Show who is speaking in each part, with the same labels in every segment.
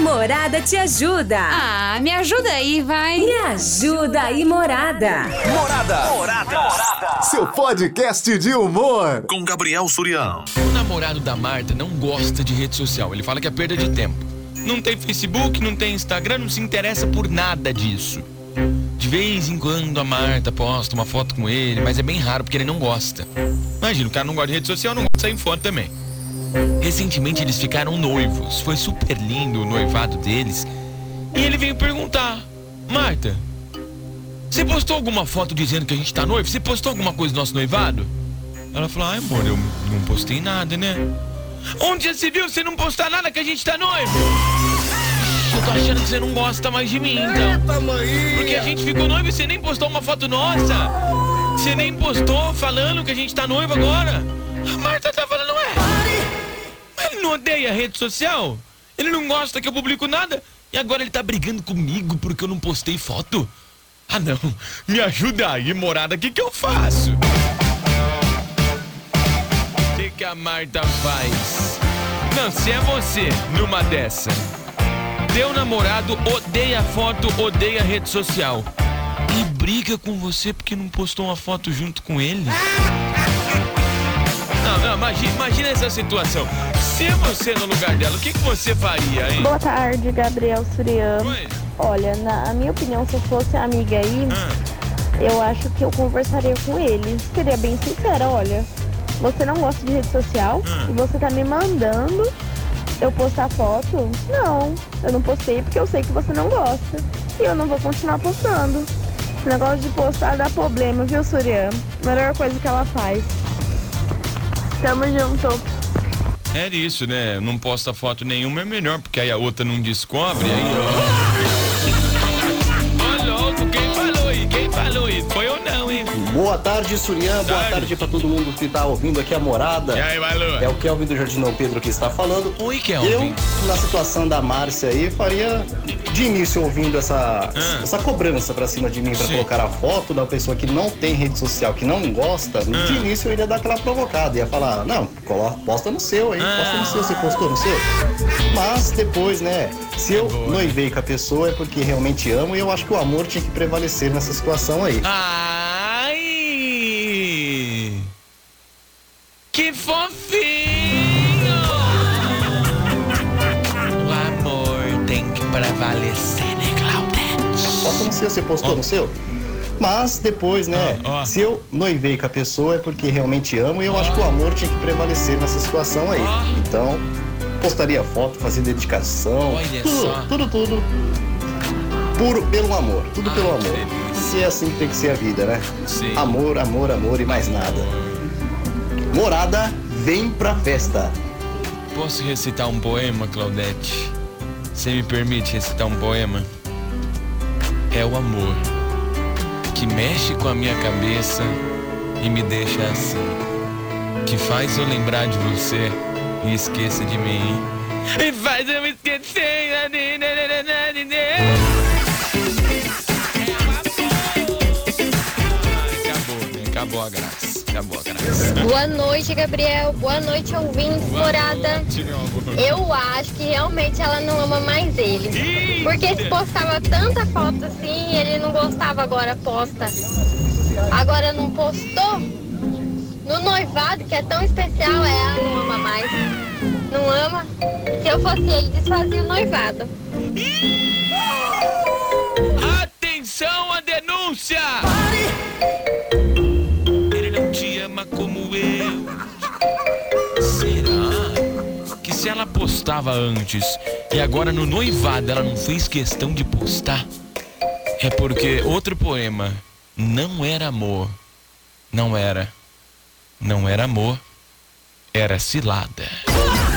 Speaker 1: Morada te ajuda.
Speaker 2: Ah, me ajuda aí, vai.
Speaker 1: Me ajuda aí, Morada.
Speaker 3: Morada. Morada. Seu podcast de humor.
Speaker 4: Com Gabriel Surião.
Speaker 5: O namorado da Marta não gosta de rede social. Ele fala que é perda de tempo. Não tem Facebook, não tem Instagram, não se interessa por nada disso. De vez em quando a Marta posta uma foto com ele, mas é bem raro porque ele não gosta. Imagina, o cara não gosta de rede social, não gosta de sair em foto também. Recentemente eles ficaram noivos. Foi super lindo o noivado deles. E ele veio perguntar: Marta, você postou alguma foto dizendo que a gente tá noivo? Você postou alguma coisa do nosso noivado? Ela falou: Ai, amor, eu não postei nada, né? Onde já se viu você não postar nada que a gente tá noivo? Eu tô achando que você não gosta mais de mim, então. Porque a gente ficou noivo e você nem postou uma foto nossa. Você nem postou falando que a gente tá noivo agora. A Marta tá falando, ele não odeia a rede social? Ele não gosta que eu publico nada? E agora ele tá brigando comigo porque eu não postei foto? Ah não, me ajuda aí, morada, o que que eu faço? O que que a Marta faz? Não, se é você numa dessa. Teu namorado odeia foto, odeia rede social. E briga com você porque não postou uma foto junto com ele? Não, não, imagina, imagina essa situação. Se você no lugar dela, o que, que você faria, hein?
Speaker 6: Boa tarde, Gabriel Suriano.
Speaker 5: Oi.
Speaker 6: Olha, na minha opinião, se eu fosse amiga aí,
Speaker 5: Ah,
Speaker 6: eu acho que eu conversaria com ele. Seria bem sincera, olha. Você não gosta de rede social e você tá me mandando eu postar foto? Não, eu não postei porque eu sei que você não gosta. E eu não vou continuar postando. Esse negócio de postar dá problema, viu, Suriano? Melhor coisa que ela faz. Tamo junto.
Speaker 5: é isso, né? Não posta foto nenhuma é melhor, porque aí a outra não descobre, aí.
Speaker 7: Boa tarde, Surian. Boa
Speaker 5: Tarde.
Speaker 7: tarde pra todo mundo que tá ouvindo aqui a morada.
Speaker 5: E aí, Valor?
Speaker 7: É o Kelvin do Jardinão Pedro que está falando.
Speaker 5: Oi,
Speaker 7: Eu,
Speaker 5: Kelvin.
Speaker 7: na situação da Márcia aí, faria de início ouvindo essa,
Speaker 5: Ah.
Speaker 7: essa cobrança pra cima de mim pra
Speaker 5: Sim.
Speaker 7: colocar a foto da pessoa que não tem rede social, que não gosta.
Speaker 5: Ah.
Speaker 7: De início eu iria dar aquela provocada, ia falar, não, coloca, posta no seu aí, posta no seu, você postou no seu. Mas depois, né, se eu
Speaker 5: boa.
Speaker 7: noivei com a pessoa é porque realmente amo e eu acho que o amor tinha que prevalecer nessa situação aí.
Speaker 5: Ai! Que fofinho! O amor tem que prevalecer, né, Claudete?
Speaker 7: No seu, você postou no seu? Mas depois, né?
Speaker 5: Ó, ó.
Speaker 7: Se eu noivei com a pessoa é porque realmente amo e eu acho que o amor tinha que prevalecer nessa situação aí. Então, postaria foto, fazia dedicação. Tudo, tudo, tudo. Puro pelo amor, tudo pelo amor. Se é assim que tem que ser a vida, né?
Speaker 5: Sim.
Speaker 7: Amor, amor, amor e mais nada. Morada, vem pra festa.
Speaker 5: Posso recitar um poema, Claudete? Você me permite recitar um poema? É o amor que mexe com a minha cabeça e me deixa assim. Que faz eu lembrar de você e esqueça de mim. E faz eu esquecer. Ai,
Speaker 8: Boa noite, Gabriel. Boa noite, ouvintes, morada. Eu acho que realmente ela não ama mais ele. Porque se postava tanta foto assim, ele não gostava, agora posta. Agora não postou? No noivado, que é tão especial, ela não ama mais. Não ama? Se eu fosse ele, desfazia o noivado.
Speaker 5: Atenção à denúncia! Ela postava antes e agora no noivado ela não fez questão de postar? É porque outro poema não era amor. Não era. Não era amor. Era cilada.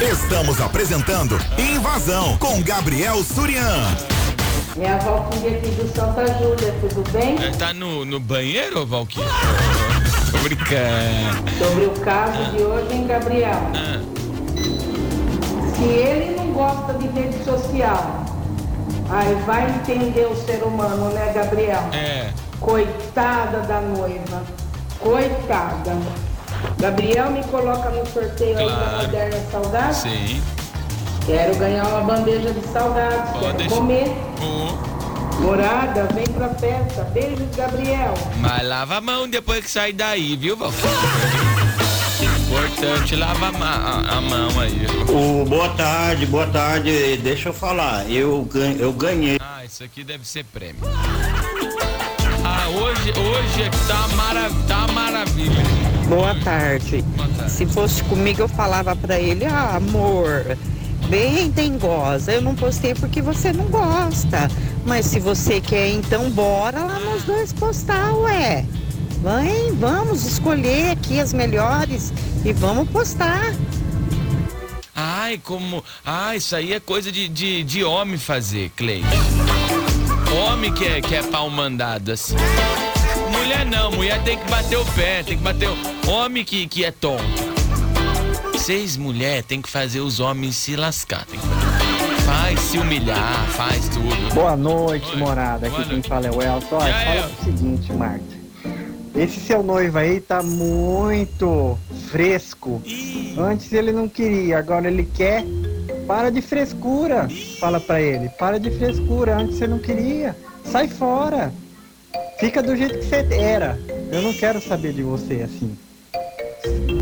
Speaker 3: Estamos apresentando Invasão com Gabriel Surian.
Speaker 9: Minha Valquíria aqui do Santa Júlia, tudo bem?
Speaker 5: É, Tá no, no banheiro, Valquíria? Tô brincando.
Speaker 9: Sobre o caso de hoje, hein, Gabriel?
Speaker 5: Ah,
Speaker 9: Se ele não gosta de rede social, aí vai entender o ser humano, né, Gabriel?
Speaker 5: é.
Speaker 9: Coitada da noiva. Coitada. Gabriel me coloca no sorteio aí da
Speaker 5: Claro.
Speaker 9: Moderna Saudade.
Speaker 5: Sim.
Speaker 9: Quero ganhar uma bandeja de salgados,
Speaker 5: Pode
Speaker 9: quero comer.
Speaker 5: Ô,
Speaker 9: Morada, vem pra festa. Beijos, Gabriel.
Speaker 5: mas lava a mão depois que sair daí, viu, Valquíria? Importante lavar a, a- mão aí.
Speaker 4: O, boa tarde, boa tarde. Deixa eu falar. Eu, gan- eu ganhei.
Speaker 5: Ah, isso aqui deve ser prêmio. Ah, hoje, hoje aqui tá uma, mara, tá maravilha.
Speaker 10: Boa tarde.
Speaker 5: Boa tarde.
Speaker 10: Se fosse comigo, eu falava pra ele: Ah, amor, bem dengosa. Eu não postei porque você não gosta. Mas se você quer, então bora lá nós dois postar, ué. Vem, vamos escolher aqui as melhores e vamos postar.
Speaker 5: Ai, como. Ah, isso aí é coisa de, de, de homem fazer, Clay. Homem que é, que é pau mandado assim. Mulher não, mulher tem que bater o pé, tem que bater o. Homem que, que é tonto. Vocês, mulher, tem que fazer os homens se lascar. Tem que fazer. Faz se humilhar, faz tudo.
Speaker 11: Boa noite,
Speaker 5: Oi.
Speaker 11: morada. Aqui
Speaker 5: Boa
Speaker 11: quem
Speaker 5: noite.
Speaker 11: fala é o Elton. Olha, fala o seguinte, Marta. Esse seu noivo aí tá muito fresco. Antes ele não queria, agora ele quer. Para de frescura. Fala pra ele. Para de frescura. Antes você não queria. Sai fora. Fica do jeito que você era. Eu não quero saber de você assim.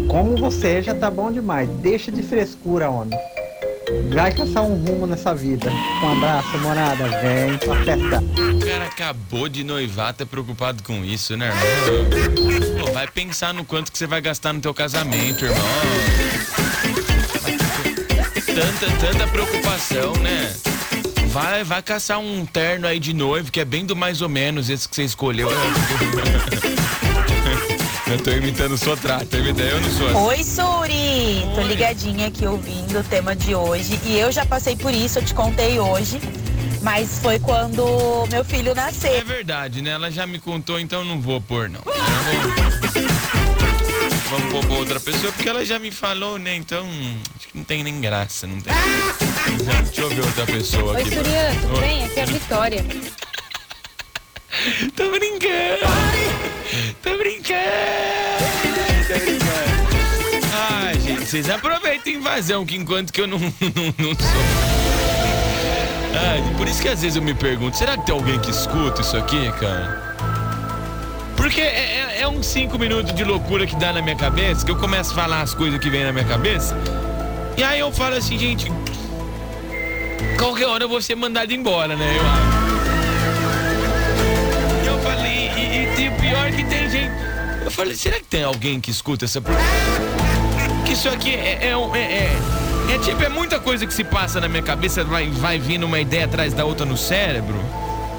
Speaker 11: Como você já tá bom demais. Deixa de frescura, homem. Vai caçar um rumo nessa vida. Um abraço, morada. Vem pra festa.
Speaker 5: O cara acabou de noivar, tá preocupado com isso, né, irmão? Pô, vai pensar no quanto que você vai gastar no teu casamento, irmão. Tanta, tanta preocupação, né? Vai, vai caçar um terno aí de noivo, que é bem do mais ou menos esse que você escolheu. Eu tô imitando o Sotrato, imitando, eu não sou assim.
Speaker 12: Oi, Suri! Tô
Speaker 5: Oi.
Speaker 12: ligadinha aqui ouvindo o tema de hoje. E eu já passei por isso, eu te contei hoje. Mas foi quando meu filho
Speaker 5: É
Speaker 12: nasceu.
Speaker 5: verdade, né? Ela já me contou, então não vou pôr, não. Vou- Vamos pôr pra outra pessoa, porque ela já me falou, né? Então, acho que não tem nem graça, não tem. Já, deixa eu ver outra pessoa
Speaker 2: Oi,
Speaker 5: aqui.
Speaker 2: Surya, tudo
Speaker 5: Oi.
Speaker 2: bem? Aqui é a Vitória.
Speaker 5: Tô brincando! Tô brincando! Tô brincando! Vocês aproveitem invasão, que enquanto que eu não, não, não sou. Ai, por isso que às vezes eu me pergunto, será que tem alguém que escuta isso aqui, cara? Porque é, é- é uns cinco minutos de loucura que dá na minha cabeça, que eu começo a falar as coisas que vem na minha cabeça. E aí eu falo assim, gente, qualquer hora eu vou ser mandado embora, né? Eu. Eu falei, e, e, e pior é que tem gente. Eu falei, será que tem alguém que escuta essa Que isso aqui é, é, um- é, é, é tipo, é muita coisa que se passa na minha cabeça, vai, vai vindo uma ideia atrás da outra no cérebro.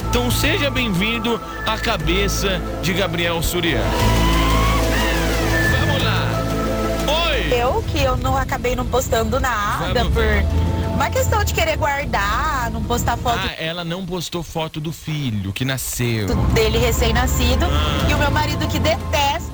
Speaker 5: Então seja bem-vindo à cabeça de Gabriel Suriano. Vamos lá. Oi!
Speaker 12: Eu que eu não acabei não postando nada
Speaker 5: Vamos
Speaker 12: por
Speaker 5: ver.
Speaker 12: uma questão de querer guardar, não postar foto
Speaker 5: Ah, ela não postou foto do filho que nasceu.
Speaker 12: dele recém-nascido.
Speaker 5: Ah.
Speaker 12: E o meu marido que detesta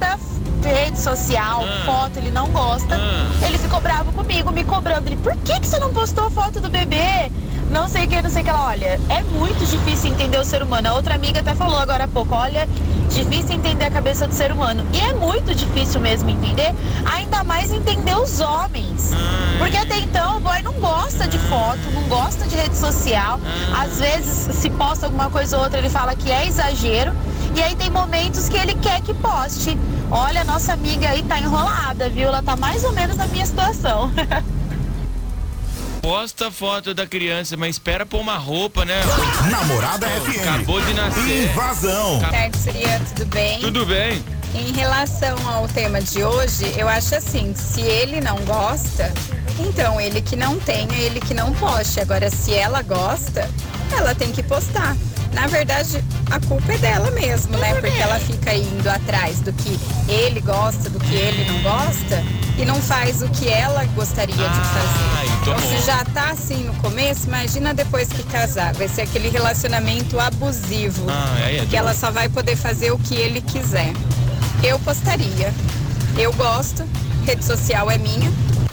Speaker 12: rede social,
Speaker 5: Ah.
Speaker 12: foto, ele não gosta.
Speaker 5: Ah.
Speaker 12: Ele ficou bravo comigo, me cobrando. Ele, por que, que você não postou foto do bebê? Não sei o que, não sei o que. Olha, é muito difícil entender o ser humano. A outra amiga até falou agora há pouco, olha, difícil entender a cabeça do ser humano. E é muito difícil mesmo entender, ainda mais entender os homens. Porque até então o boy não gosta de foto, não gosta de rede social. Às vezes, se posta alguma coisa ou outra, ele fala que é exagero. E aí tem momentos que ele quer que poste. Olha, nossa amiga aí tá enrolada, viu? Ela tá mais ou menos na minha situação.
Speaker 5: Posta foto da criança, mas espera pôr uma roupa, né?
Speaker 3: Namorada FM.
Speaker 5: Acabou de nascer.
Speaker 3: Invasão.
Speaker 5: Acab-
Speaker 13: tarde, Surya, tudo bem?
Speaker 5: Tudo bem?
Speaker 13: Em relação ao tema de hoje, eu acho assim, se ele não gosta, então ele que não tenha, ele que não poste. Agora, se ela gosta, ela tem que postar. Na verdade, a culpa é dela mesmo, né? Porque ela fica indo atrás do que ele gosta, do que ele não gosta, e não faz o que ela gostaria de fazer.
Speaker 5: Ai,
Speaker 13: Então, se já tá assim no começo, imagina depois que casar. Vai ser aquele relacionamento abusivo.
Speaker 5: Ah, é
Speaker 13: que ela só vai poder fazer o que ele quiser. Eu postaria. Eu gosto, rede social é minha.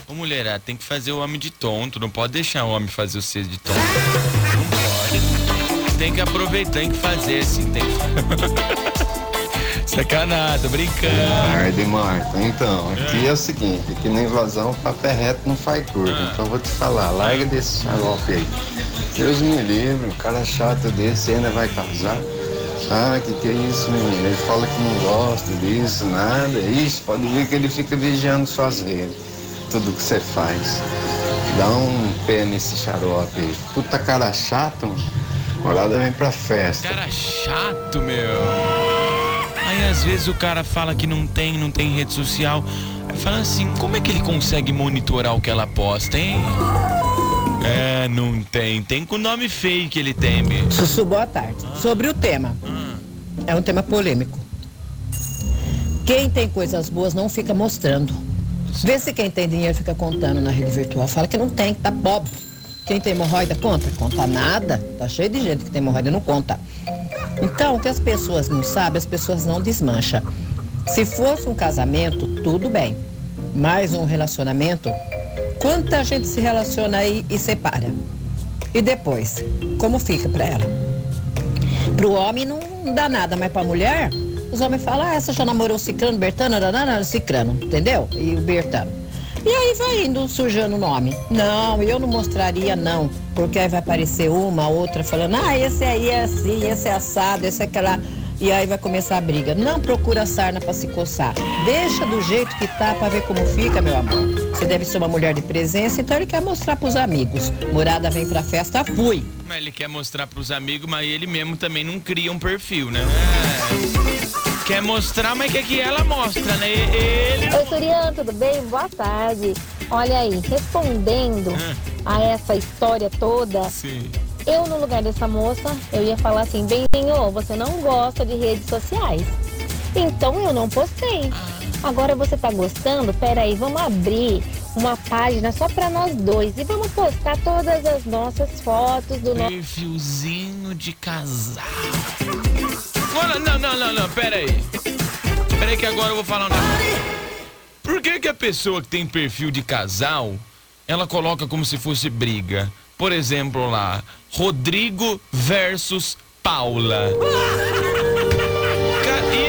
Speaker 5: Ô mulherada, tem que fazer o homem de tonto, não pode deixar o homem fazer você de tonto. Não pode. Tem que aproveitar, tem que fazer assim, tem que... Sacanagem, tô brincando.
Speaker 14: Tarde, Marta. Então, aqui é o seguinte, aqui na invasão o papel reto não faz curva. Então eu vou te falar, larga desse xarope aí. Deus me livre, um cara chato desse ainda vai casar. Ah, que que é isso, menino? Ele fala que não gosta disso, nada. Isso, pode ver que ele fica vigiando suas redes. Tudo que você faz. Dá um pé nesse xarope aí. Puta cara chato, mano. Morada vem pra festa.
Speaker 5: Cara chato, meu. Aí às vezes o cara fala que não tem, não tem rede social. Aí fala assim, como é que ele consegue monitorar o que ela posta, hein? É, não tem. Tem com nome fake ele tem, bicho.
Speaker 15: Sussu, boa tarde. Sobre o tema. É um tema polêmico. Quem tem coisas boas não fica mostrando. Vê se quem tem dinheiro fica contando na rede virtual. Fala que não tem, que tá pobre. Quem tem hemorroida conta? Conta nada. Tá cheio de gente que tem hemorroida não conta. Então, o que as pessoas não sabem, as pessoas não desmancham. Se fosse um casamento, tudo bem. Mas um relacionamento, quanta gente se relaciona aí e separa? E depois, como fica pra ela? Pro homem não dá nada, mas pra mulher, os homens falam, ah, essa já namorou o Cicrano, Bertano, nanana, Cicrano, entendeu? E o Bertano. E aí vai indo sujando o nome. Não, eu não mostraria não, porque aí vai aparecer uma, outra falando, ah, esse aí é assim, esse é assado, esse é aquela. E aí vai começar a briga. Não procura sarna pra se coçar. Deixa do jeito que tá pra ver como fica, meu amor. Você deve ser uma mulher de presença, então ele quer mostrar pros amigos. Morada vem pra festa, fui.
Speaker 5: Mas ele quer mostrar pros amigos, mas ele mesmo também não cria um perfil, né? É. Quer mostrar, mas quer que ela mostra, né? Ele.
Speaker 8: Oi, Surian, tudo bem? Boa tarde. Olha aí, respondendo a essa história toda,
Speaker 5: Sim.
Speaker 8: eu no lugar dessa moça, eu ia falar assim, bem, senhor, você não gosta de redes sociais. Então eu não postei. Agora você tá gostando? Peraí, vamos abrir uma página só pra nós dois e vamos postar todas as nossas fotos do nosso.
Speaker 5: Perfilzinho de casal. Olha, não, não, não, não, pera aí. Pera aí que agora eu vou falar um negócio. Por que que a pessoa que tem perfil de casal, ela coloca como se fosse briga? Por exemplo lá, Rodrigo versus Paula.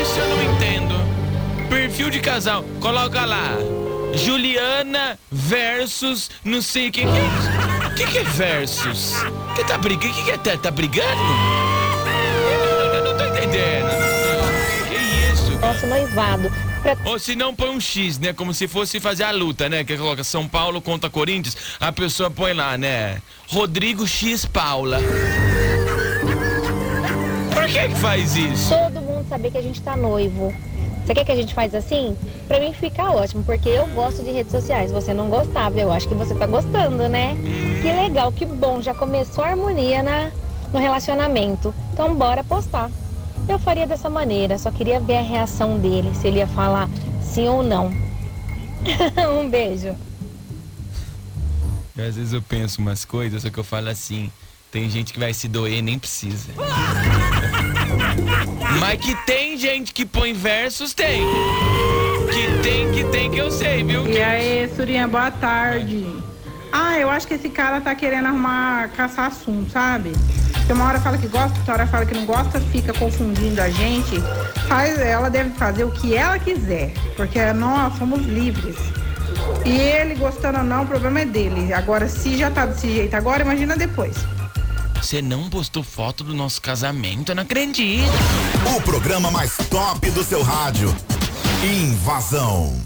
Speaker 5: Isso eu não entendo. Perfil de casal, coloca lá. Juliana versus não sei o que que é isso. O que, que é versus? Que tá brigando? Que que é? Tá, tá brigando? Que isso?
Speaker 8: Nosso noivado. Pra
Speaker 5: Ou se não põe um X, né? Como se fosse fazer a luta, né? Que coloca São Paulo contra Corinthians, a pessoa põe lá, né? Rodrigo X Paula. Por que que faz isso?
Speaker 8: todo mundo saber que a gente tá noivo. Você quer que a gente faz assim? Pra mim fica ótimo, porque eu gosto de redes sociais. Você não gostava, eu acho que você tá gostando, né? Que legal, que bom. Já começou a harmonia na, no relacionamento. Então bora postar. Eu faria dessa maneira, só queria ver a reação dele, se ele ia falar sim ou não. um beijo.
Speaker 5: Às vezes eu penso umas coisas, só que eu falo assim, tem gente que vai se doer nem precisa. Mas que tem gente que põe versos, tem. Que tem, que tem, que eu sei, viu?
Speaker 9: E aí, Surinha, boa tarde. Ah, eu acho que esse cara tá querendo arrumar, caçar assunto, sabe? Porque uma hora fala que gosta, outra hora fala que não gosta, fica confundindo a gente. Faz, ela deve fazer o que ela quiser, porque nós somos livres. E ele gostando ou não, o problema é dele. Agora, se já tá desse jeito agora, imagina depois.
Speaker 5: Você não postou foto do nosso casamento, eu não acredito.
Speaker 3: O programa mais top do seu rádio. Invasão.